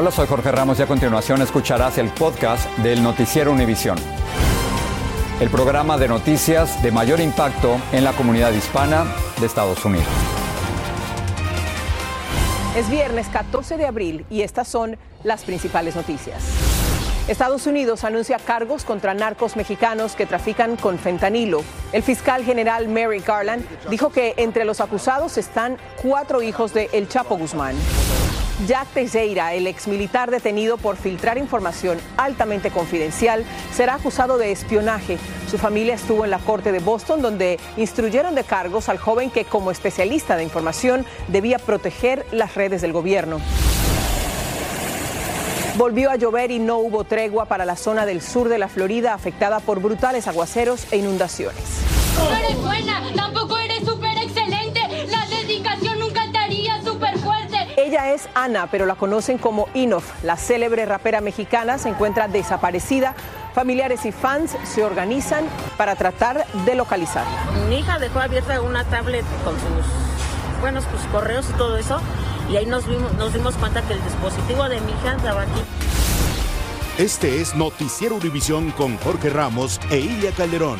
Hola, soy Jorge Ramos y a continuación escucharás el podcast del Noticiero Univisión. El programa de noticias de mayor impacto en la comunidad hispana de Estados Unidos. Es viernes 14 de abril y estas son las principales noticias. Estados Unidos anuncia cargos contra narcos mexicanos que trafican con fentanilo. El fiscal general Mary Garland dijo que entre los acusados están cuatro hijos de El Chapo Guzmán. Jack Teixeira, el exmilitar detenido por filtrar información altamente confidencial, será acusado de espionaje. Su familia estuvo en la corte de Boston donde instruyeron de cargos al joven que como especialista de información debía proteger las redes del gobierno. Volvió a llover y no hubo tregua para la zona del sur de la Florida afectada por brutales aguaceros e inundaciones. No eres buena, tampoco eres súper excelente. La dedicación nunca estaría súper fuerte. Ella es Ana, pero la conocen como Inof. La célebre rapera mexicana se encuentra desaparecida. Familiares y fans se organizan para tratar de localizarla. Mi hija dejó abierta una tablet con sus buenos pues, correos y todo eso. Y ahí nos, vimos, nos dimos cuenta que el dispositivo de mi hija estaba aquí. Este es Noticiero Univisión con Jorge Ramos e Ilia Calderón.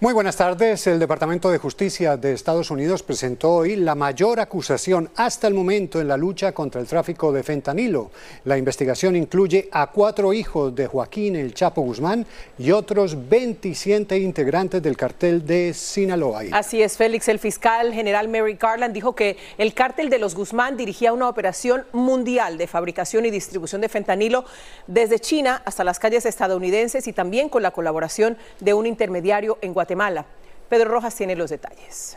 Muy buenas tardes. El Departamento de Justicia de Estados Unidos presentó hoy la mayor acusación hasta el momento en la lucha contra el tráfico de fentanilo. La investigación incluye a cuatro hijos de Joaquín El Chapo Guzmán y otros 27 integrantes del cartel de Sinaloa. Así es, Félix. El fiscal general Mary Garland dijo que el cártel de los Guzmán dirigía una operación mundial de fabricación y distribución de fentanilo desde China hasta las calles estadounidenses y también con la colaboración de un intermediario en Guatemala. Pedro Rojas tiene los detalles.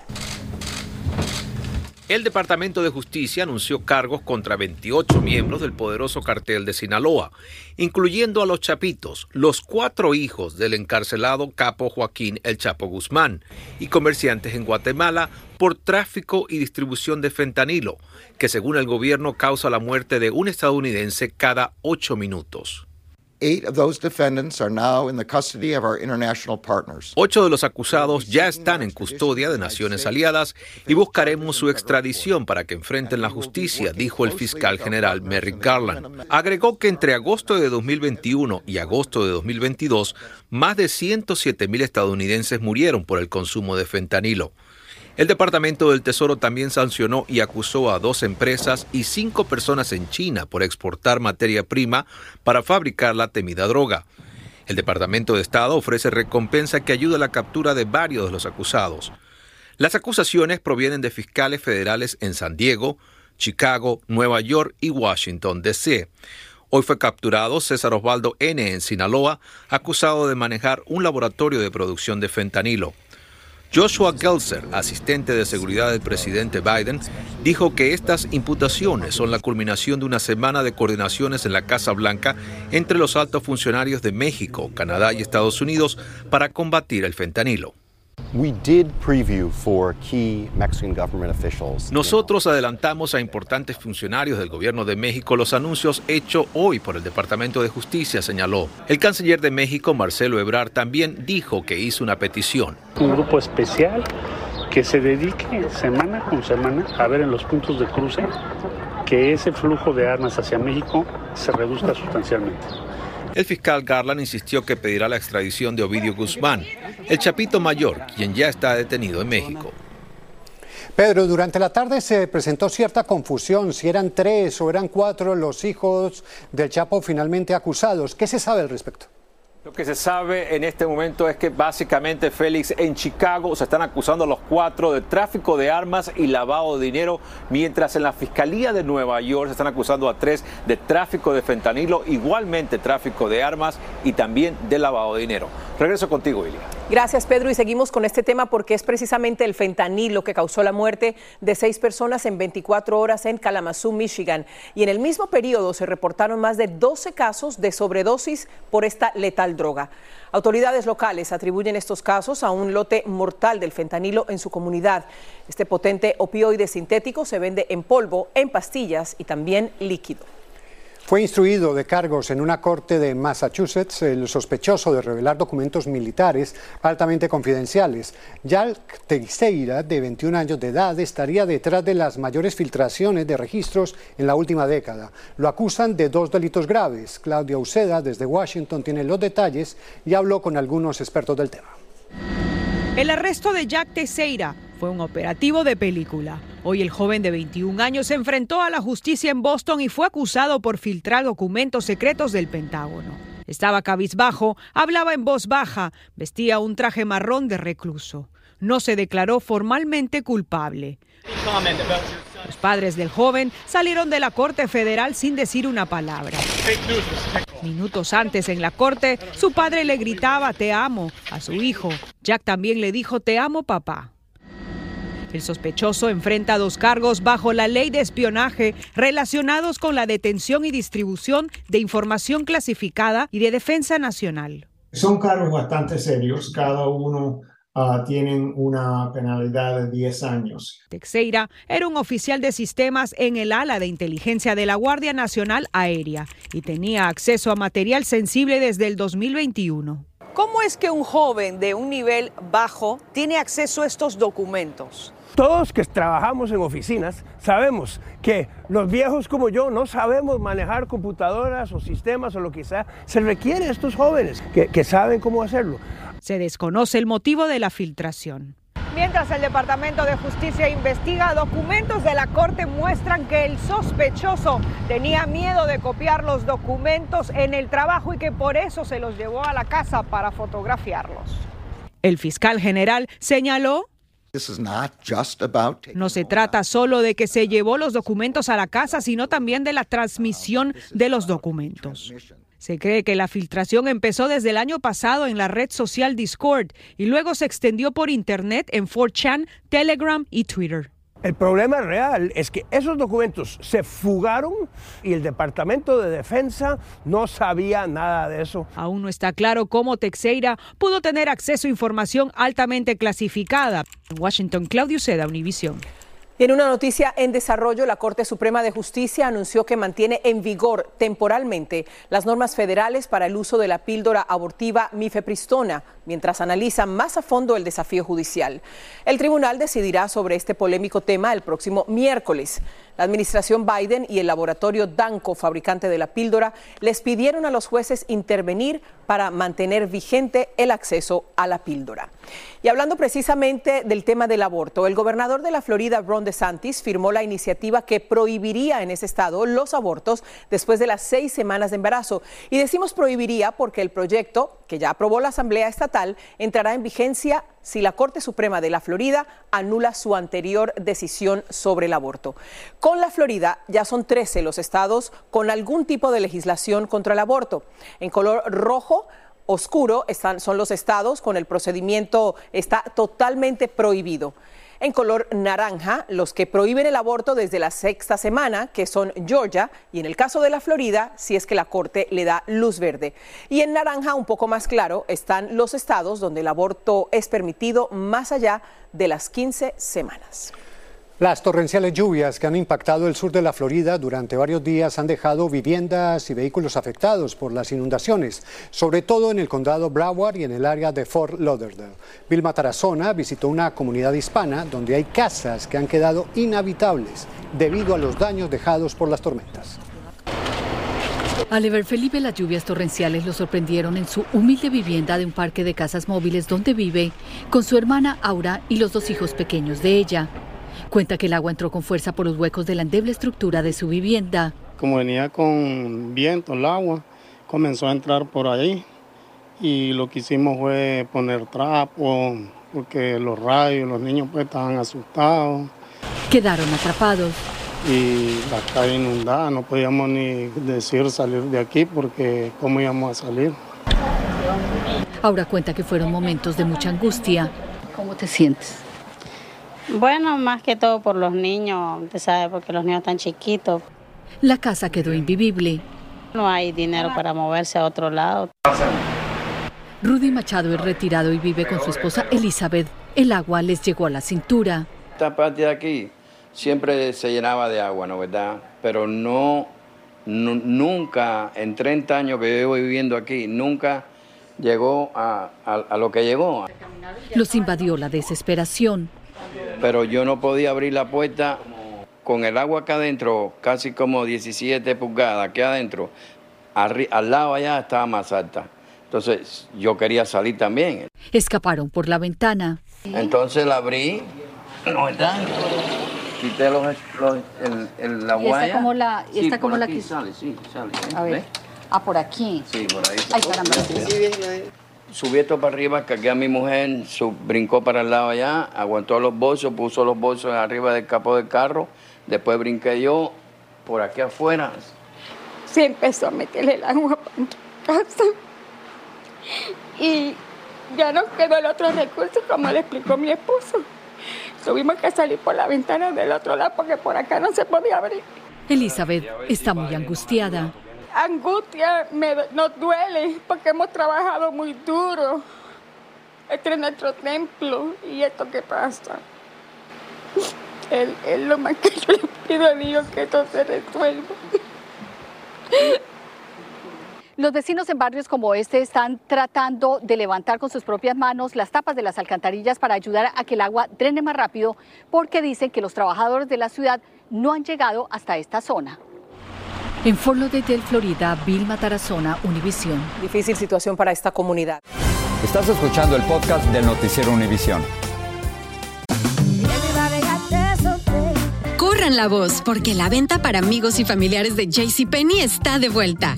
El Departamento de Justicia anunció cargos contra 28 miembros del poderoso cartel de Sinaloa, incluyendo a los Chapitos, los cuatro hijos del encarcelado capo Joaquín El Chapo Guzmán, y comerciantes en Guatemala por tráfico y distribución de fentanilo, que según el gobierno causa la muerte de un estadounidense cada ocho minutos. Ocho de los acusados ya están en custodia de naciones aliadas y buscaremos su extradición para que enfrenten la justicia, dijo el fiscal general Merrick Garland. Agregó que entre agosto de 2021 y agosto de 2022, más de 107 mil estadounidenses murieron por el consumo de fentanilo. El Departamento del Tesoro también sancionó y acusó a dos empresas y cinco personas en China por exportar materia prima para fabricar la temida droga. El Departamento de Estado ofrece recompensa que ayuda a la captura de varios de los acusados. Las acusaciones provienen de fiscales federales en San Diego, Chicago, Nueva York y Washington, D.C. Hoy fue capturado César Osvaldo N. en Sinaloa, acusado de manejar un laboratorio de producción de fentanilo. Joshua Gelser, asistente de seguridad del presidente Biden, dijo que estas imputaciones son la culminación de una semana de coordinaciones en la Casa Blanca entre los altos funcionarios de México, Canadá y Estados Unidos para combatir el fentanilo. Nosotros adelantamos a importantes funcionarios del gobierno de México los anuncios hechos hoy por el Departamento de Justicia, señaló. El canciller de México, Marcelo Ebrard, también dijo que hizo una petición. Un grupo especial que se dedique semana con semana a ver en los puntos de cruce que ese flujo de armas hacia México se reduzca sustancialmente. El fiscal Garland insistió que pedirá la extradición de Ovidio Guzmán, el chapito mayor, quien ya está detenido en México. Pedro, durante la tarde se presentó cierta confusión si eran tres o eran cuatro los hijos del Chapo finalmente acusados. ¿Qué se sabe al respecto? Lo que se sabe en este momento es que básicamente Félix en Chicago se están acusando a los cuatro de tráfico de armas y lavado de dinero, mientras en la Fiscalía de Nueva York se están acusando a tres de tráfico de fentanilo, igualmente tráfico de armas y también de lavado de dinero. Regreso contigo, Ilia. Gracias, Pedro. Y seguimos con este tema porque es precisamente el fentanilo que causó la muerte de seis personas en 24 horas en Kalamazoo, Michigan. Y en el mismo periodo se reportaron más de 12 casos de sobredosis por esta letal droga. Autoridades locales atribuyen estos casos a un lote mortal del fentanilo en su comunidad. Este potente opioide sintético se vende en polvo, en pastillas y también líquido. Fue instruido de cargos en una corte de Massachusetts el sospechoso de revelar documentos militares altamente confidenciales. Jack Teixeira, de 21 años de edad, estaría detrás de las mayores filtraciones de registros en la última década. Lo acusan de dos delitos graves. Claudia Uceda, desde Washington, tiene los detalles y habló con algunos expertos del tema. El arresto de Jack Teixeira fue un operativo de película. Hoy el joven de 21 años se enfrentó a la justicia en Boston y fue acusado por filtrar documentos secretos del Pentágono. Estaba cabizbajo, hablaba en voz baja, vestía un traje marrón de recluso. No se declaró formalmente culpable. Los padres del joven salieron de la Corte Federal sin decir una palabra. Minutos antes en la corte, su padre le gritaba te amo a su hijo. Jack también le dijo te amo papá. El sospechoso enfrenta dos cargos bajo la ley de espionaje relacionados con la detención y distribución de información clasificada y de defensa nacional. Son cargos bastante serios, cada uno uh, tienen una penalidad de 10 años. Teixeira era un oficial de sistemas en el ala de inteligencia de la Guardia Nacional Aérea y tenía acceso a material sensible desde el 2021. ¿Cómo es que un joven de un nivel bajo tiene acceso a estos documentos? Todos que trabajamos en oficinas sabemos que los viejos como yo no sabemos manejar computadoras o sistemas o lo que sea. Se requiere a estos jóvenes que, que saben cómo hacerlo. Se desconoce el motivo de la filtración. Mientras el Departamento de Justicia investiga, documentos de la Corte muestran que el sospechoso tenía miedo de copiar los documentos en el trabajo y que por eso se los llevó a la casa para fotografiarlos. El fiscal general señaló no se trata solo de que se llevó los documentos a la casa, sino también de la transmisión de los documentos. Se cree que la filtración empezó desde el año pasado en la red social Discord y luego se extendió por Internet en 4chan, Telegram y Twitter. El problema real es que esos documentos se fugaron y el Departamento de Defensa no sabía nada de eso. Aún no está claro cómo Teixeira pudo tener acceso a información altamente clasificada. En Washington, Claudio Seda, Univision. En una noticia en desarrollo, la Corte Suprema de Justicia anunció que mantiene en vigor temporalmente las normas federales para el uso de la píldora abortiva mifepristona, mientras analiza más a fondo el desafío judicial. El tribunal decidirá sobre este polémico tema el próximo miércoles. La administración Biden y el laboratorio Danco, fabricante de la píldora, les pidieron a los jueces intervenir para mantener vigente el acceso a la píldora. Y hablando precisamente del tema del aborto, el gobernador de la Florida, Ron DeSantis, firmó la iniciativa que prohibiría en ese estado los abortos después de las seis semanas de embarazo. Y decimos prohibiría porque el proyecto, que ya aprobó la Asamblea Estatal, entrará en vigencia si la Corte Suprema de la Florida anula su anterior decisión sobre el aborto. Con la Florida ya son 13 los estados con algún tipo de legislación contra el aborto. En color rojo, oscuro están, son los estados con el procedimiento está totalmente prohibido en color naranja los que prohíben el aborto desde la sexta semana, que son Georgia, y en el caso de la Florida, si es que la Corte le da luz verde. Y en naranja, un poco más claro, están los estados donde el aborto es permitido más allá de las 15 semanas. Las torrenciales lluvias que han impactado el sur de la Florida durante varios días han dejado viviendas y vehículos afectados por las inundaciones, sobre todo en el condado Broward y en el área de Fort Lauderdale. Vilma Tarazona visitó una comunidad hispana donde hay casas que han quedado inhabitables debido a los daños dejados por las tormentas. Al ver Felipe las lluvias torrenciales lo sorprendieron en su humilde vivienda de un parque de casas móviles donde vive con su hermana Aura y los dos hijos pequeños de ella. Cuenta que el agua entró con fuerza por los huecos de la endeble estructura de su vivienda. Como venía con viento el agua, comenzó a entrar por ahí y lo que hicimos fue poner trapo porque los rayos, los niños pues estaban asustados. Quedaron atrapados. Y la calle inundada, no podíamos ni decir salir de aquí porque cómo íbamos a salir. Ahora cuenta que fueron momentos de mucha angustia. ¿Cómo te sientes? Bueno, más que todo por los niños, usted sabe, porque los niños están chiquitos. La casa quedó invivible. No hay dinero para moverse a otro lado. Rudy Machado es retirado y vive con su esposa Elizabeth. El agua les llegó a la cintura. Esta parte de aquí siempre se llenaba de agua, ¿no verdad? Pero no, nunca, en 30 años que yo llevo viviendo aquí, nunca llegó a, a lo que llegó. Los invadió la desesperación pero yo no podía abrir la puerta con el agua acá adentro, casi como 17 pulgadas aquí adentro. al lado allá estaba más alta. Entonces yo quería salir también. Escaparon por la ventana. Entonces la abrí, ¿no está? Quité los, el, la guaya. Está como la, sí, está como la aquí sale, sí, sale. A ver. Ah, por aquí. Sí, por ahí. Ay, caramba. Subí esto para arriba, cargué a mi mujer, brincó para el lado allá, aguantó los bolsos, puso los bolsos arriba del capó del carro, después brinqué yo por aquí afuera. Se empezó a meterle el agua para casa y ya no quedó el otro recurso, como le explicó mi esposo. Tuvimos que salir por la ventana del otro lado porque por acá no se podía abrir. Elizabeth está muy angustiada angustia me, nos duele porque hemos trabajado muy duro. Este es nuestro templo y esto que pasa. Es lo más que yo le pido a Dios que esto se resuelva. Los vecinos en barrios como este están tratando de levantar con sus propias manos las tapas de las alcantarillas para ayudar a que el agua drene más rápido porque dicen que los trabajadores de la ciudad no han llegado hasta esta zona. En Fort Lauderdale, Florida, Vilma Tarazona, Univisión. Difícil situación para esta comunidad. Estás escuchando el podcast del noticiero Univisión. Corran la voz, porque la venta para amigos y familiares de JCPenney está de vuelta.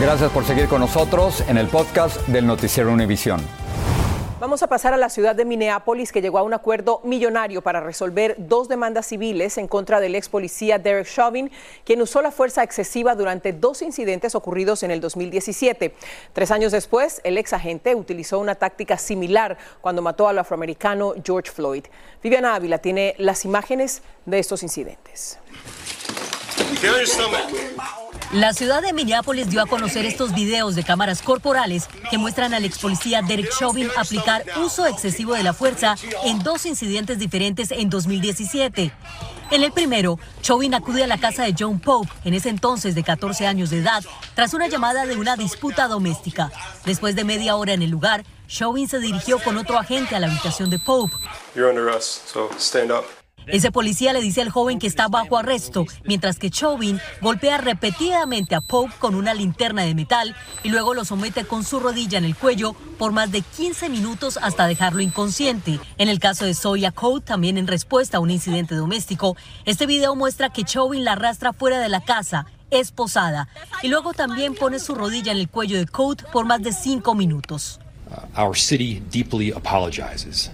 Gracias por seguir con nosotros en el podcast del Noticiero Univisión. Vamos a pasar a la ciudad de Minneapolis, que llegó a un acuerdo millonario para resolver dos demandas civiles en contra del ex policía Derek Chauvin, quien usó la fuerza excesiva durante dos incidentes ocurridos en el 2017. Tres años después, el ex agente utilizó una táctica similar cuando mató al afroamericano George Floyd. Viviana Ávila tiene las imágenes de estos incidentes. La ciudad de Minneapolis dio a conocer estos videos de cámaras corporales que muestran al ex policía Derek Chauvin aplicar uso excesivo de la fuerza en dos incidentes diferentes en 2017. En el primero, Chauvin acude a la casa de John Pope, en ese entonces de 14 años de edad, tras una llamada de una disputa doméstica. Después de media hora en el lugar, Chauvin se dirigió con otro agente a la habitación de Pope. You're under arrest, so stand up. Ese policía le dice al joven que está bajo arresto, mientras que Chauvin golpea repetidamente a Pope con una linterna de metal y luego lo somete con su rodilla en el cuello por más de 15 minutos hasta dejarlo inconsciente. En el caso de Zoya Code, también en respuesta a un incidente doméstico, este video muestra que Chauvin la arrastra fuera de la casa, esposada, y luego también pone su rodilla en el cuello de Code por más de 5 minutos. Our city deeply apologizes.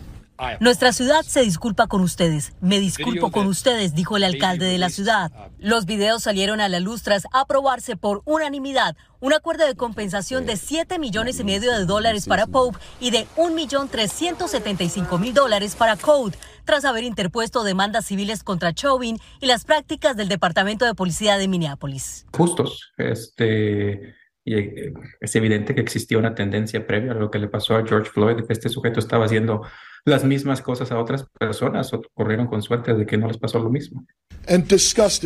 Nuestra ciudad se disculpa con ustedes. Me disculpo con ustedes, dijo el alcalde de la ciudad. Los videos salieron a la luz tras aprobarse por unanimidad un acuerdo de compensación de 7 millones y medio de dólares para Pope y de 1 millón 375 mil dólares para Code, tras haber interpuesto demandas civiles contra Chauvin y las prácticas del Departamento de Policía de Minneapolis. Justos. Este, y eh, es evidente que existía una tendencia previa a lo que le pasó a George Floyd, que este sujeto estaba haciendo las mismas cosas a otras personas o corrieron con suerte de que no les pasó lo mismo.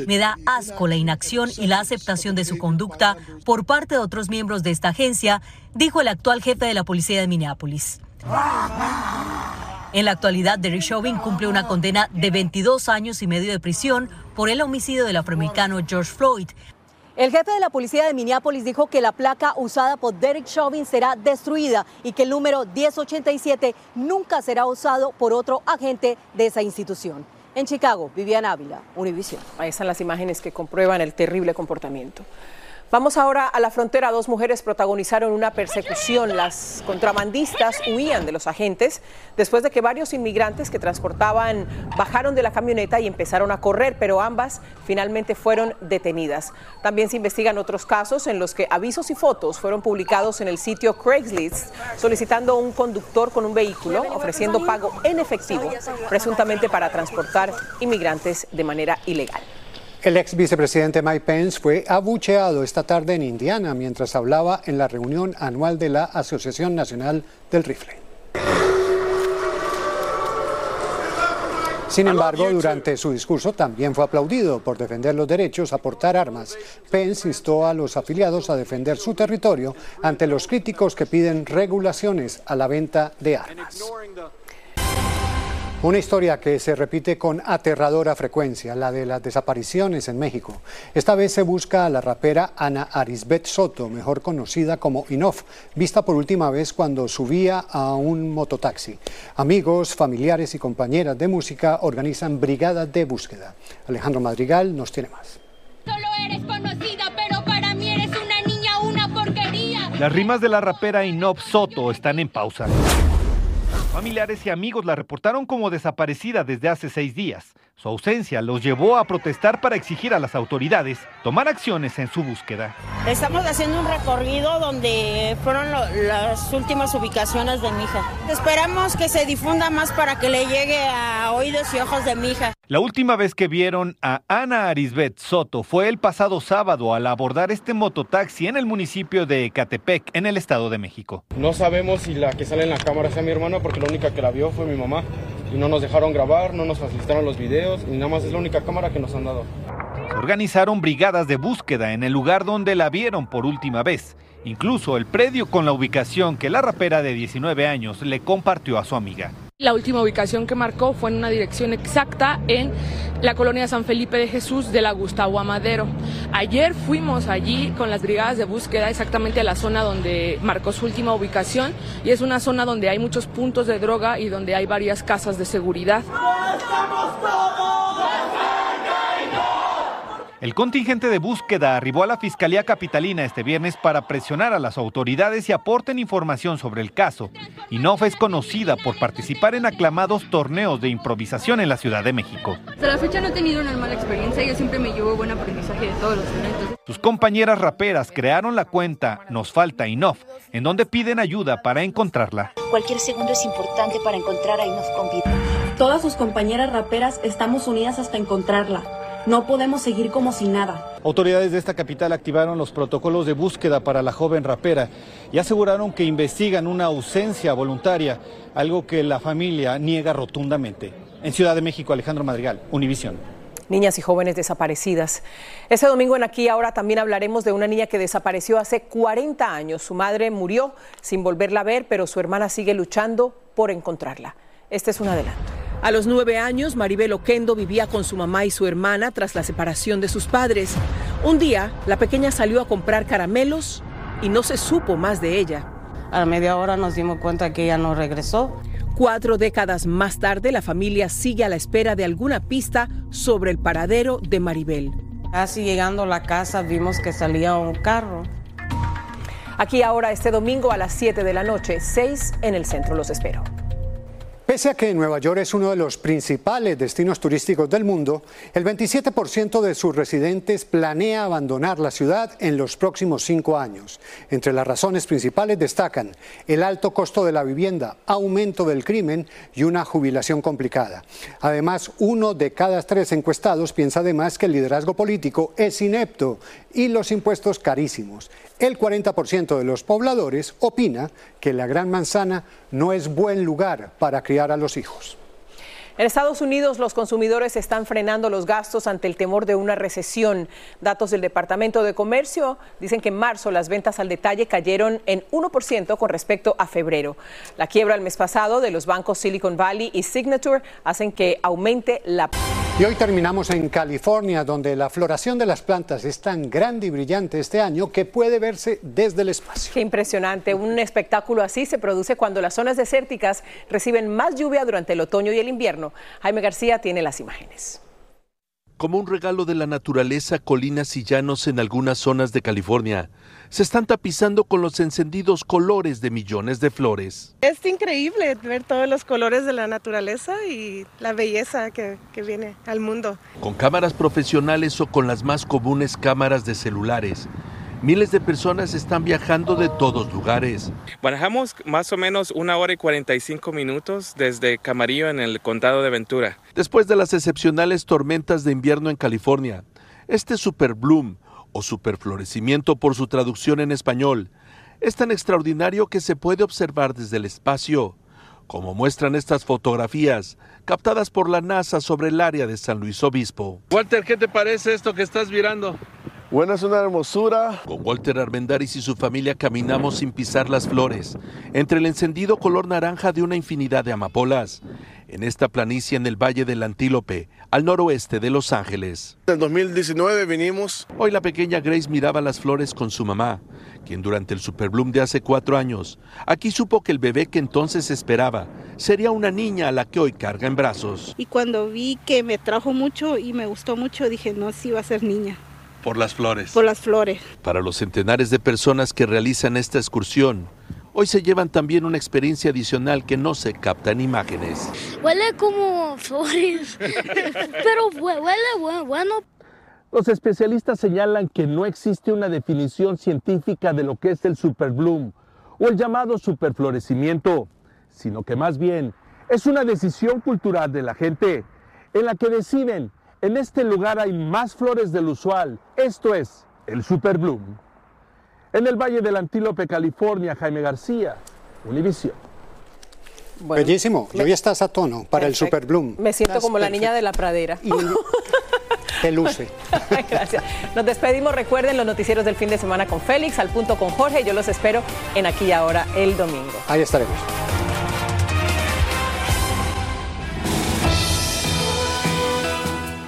Me da asco la inacción y la aceptación de su conducta por parte de otros miembros de esta agencia, dijo el actual jefe de la policía de Minneapolis. En la actualidad, Derek Chauvin cumple una condena de 22 años y medio de prisión por el homicidio del afroamericano George Floyd, el jefe de la policía de Minneapolis dijo que la placa usada por Derek Chauvin será destruida y que el número 1087 nunca será usado por otro agente de esa institución. En Chicago, Viviana Ávila, Univision. Ahí están las imágenes que comprueban el terrible comportamiento. Vamos ahora a la frontera. Dos mujeres protagonizaron una persecución. Las contrabandistas huían de los agentes después de que varios inmigrantes que transportaban bajaron de la camioneta y empezaron a correr, pero ambas finalmente fueron detenidas. También se investigan otros casos en los que avisos y fotos fueron publicados en el sitio Craigslist solicitando un conductor con un vehículo ofreciendo pago en efectivo, presuntamente para transportar inmigrantes de manera ilegal. El ex vicepresidente Mike Pence fue abucheado esta tarde en Indiana mientras hablaba en la reunión anual de la Asociación Nacional del Rifle. Sin embargo, durante su discurso también fue aplaudido por defender los derechos a portar armas. Pence instó a los afiliados a defender su territorio ante los críticos que piden regulaciones a la venta de armas. Una historia que se repite con aterradora frecuencia, la de las desapariciones en México. Esta vez se busca a la rapera Ana Arisbet Soto, mejor conocida como Inof, vista por última vez cuando subía a un mototaxi. Amigos, familiares y compañeras de música organizan brigadas de búsqueda. Alejandro Madrigal nos tiene más. Solo eres conocida, pero para mí eres una niña, una porquería. Las rimas de la rapera Inof Soto están en pausa. Familiares y amigos la reportaron como desaparecida desde hace seis días. Su ausencia los llevó a protestar para exigir a las autoridades tomar acciones en su búsqueda. Estamos haciendo un recorrido donde fueron las últimas ubicaciones de mi hija. Esperamos que se difunda más para que le llegue a oídos y ojos de mi hija. La última vez que vieron a Ana Arisbet Soto fue el pasado sábado al abordar este mototaxi en el municipio de Ecatepec, en el Estado de México. No sabemos si la que sale en la cámara sea mi hermana porque la única que la vio fue mi mamá y no nos dejaron grabar, no nos facilitaron los videos y nada más es la única cámara que nos han dado. organizaron brigadas de búsqueda en el lugar donde la vieron por última vez. Incluso el predio con la ubicación que la rapera de 19 años le compartió a su amiga. La última ubicación que marcó fue en una dirección exacta en la colonia San Felipe de Jesús de la Gustavo Amadero. Ayer fuimos allí con las brigadas de búsqueda exactamente a la zona donde marcó su última ubicación y es una zona donde hay muchos puntos de droga y donde hay varias casas de seguridad. El contingente de búsqueda arribó a la Fiscalía Capitalina este viernes para presionar a las autoridades y aporten información sobre el caso. Inof es conocida por participar en aclamados torneos de improvisación en la Ciudad de México. Hasta la fecha no he tenido una mala experiencia, yo siempre me llevo buen aprendizaje de todos los eventos. Sus compañeras raperas crearon la cuenta Nos Falta Inof, en donde piden ayuda para encontrarla. Cualquier segundo es importante para encontrar a Inof con vida. Todas sus compañeras raperas estamos unidas hasta encontrarla. No podemos seguir como si nada. Autoridades de esta capital activaron los protocolos de búsqueda para la joven rapera y aseguraron que investigan una ausencia voluntaria, algo que la familia niega rotundamente. En Ciudad de México, Alejandro Madrigal, Univisión. Niñas y jóvenes desaparecidas. Este domingo en Aquí Ahora también hablaremos de una niña que desapareció hace 40 años. Su madre murió sin volverla a ver, pero su hermana sigue luchando por encontrarla. Este es un adelanto. A los nueve años, Maribel Oquendo vivía con su mamá y su hermana tras la separación de sus padres. Un día, la pequeña salió a comprar caramelos y no se supo más de ella. A media hora nos dimos cuenta que ella no regresó. Cuatro décadas más tarde, la familia sigue a la espera de alguna pista sobre el paradero de Maribel. Casi llegando a la casa vimos que salía un carro. Aquí ahora este domingo a las 7 de la noche, 6 en el centro. Los espero. Pese a que Nueva York es uno de los principales destinos turísticos del mundo, el 27% de sus residentes planea abandonar la ciudad en los próximos cinco años. Entre las razones principales destacan el alto costo de la vivienda, aumento del crimen y una jubilación complicada. Además, uno de cada tres encuestados piensa además que el liderazgo político es inepto y los impuestos carísimos. El 40% de los pobladores opina que la Gran Manzana no es buen lugar para criar a los hijos. En Estados Unidos, los consumidores están frenando los gastos ante el temor de una recesión. Datos del Departamento de Comercio dicen que en marzo las ventas al detalle cayeron en 1% con respecto a febrero. La quiebra el mes pasado de los bancos Silicon Valley y Signature hacen que aumente la... Y hoy terminamos en California, donde la floración de las plantas es tan grande y brillante este año que puede verse desde el espacio. Qué impresionante. Un espectáculo así se produce cuando las zonas desérticas reciben más lluvia durante el otoño y el invierno. Jaime García tiene las imágenes. Como un regalo de la naturaleza, colinas y llanos en algunas zonas de California se están tapizando con los encendidos colores de millones de flores. Es increíble ver todos los colores de la naturaleza y la belleza que, que viene al mundo. Con cámaras profesionales o con las más comunes cámaras de celulares, Miles de personas están viajando de todos lugares. Manejamos más o menos una hora y 45 minutos desde Camarillo en el condado de Ventura. Después de las excepcionales tormentas de invierno en California, este super bloom o superflorecimiento por su traducción en español es tan extraordinario que se puede observar desde el espacio, como muestran estas fotografías captadas por la NASA sobre el área de San Luis Obispo. Walter, ¿qué te parece esto que estás mirando? Bueno, es una hermosura. Con Walter Armendaris y su familia caminamos sin pisar las flores, entre el encendido color naranja de una infinidad de amapolas, en esta planicie en el Valle del Antílope, al noroeste de Los Ángeles. En 2019 vinimos. Hoy la pequeña Grace miraba las flores con su mamá, quien durante el Superbloom de hace cuatro años, aquí supo que el bebé que entonces esperaba sería una niña a la que hoy carga en brazos. Y cuando vi que me trajo mucho y me gustó mucho, dije, no, sí va a ser niña. Por las flores. Por las flores. Para los centenares de personas que realizan esta excursión, hoy se llevan también una experiencia adicional que no se capta en imágenes. Huele como flores, pero huele bueno. Los especialistas señalan que no existe una definición científica de lo que es el superbloom o el llamado superflorecimiento, sino que más bien es una decisión cultural de la gente en la que deciden en este lugar hay más flores del usual. Esto es el Super Bloom. En el Valle del Antílope, California, Jaime García, Univisión. Bellísimo. Hoy estás a tono para el Super Bloom. Me siento como la niña de la pradera. Y te luce. Gracias. Nos despedimos. Recuerden los noticieros del fin de semana con Félix, al punto con Jorge. Yo los espero en aquí y ahora el domingo. Ahí estaremos.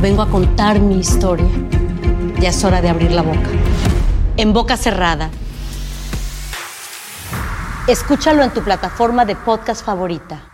vengo a contar mi historia. Ya es hora de abrir la boca. En boca cerrada. Escúchalo en tu plataforma de podcast favorita.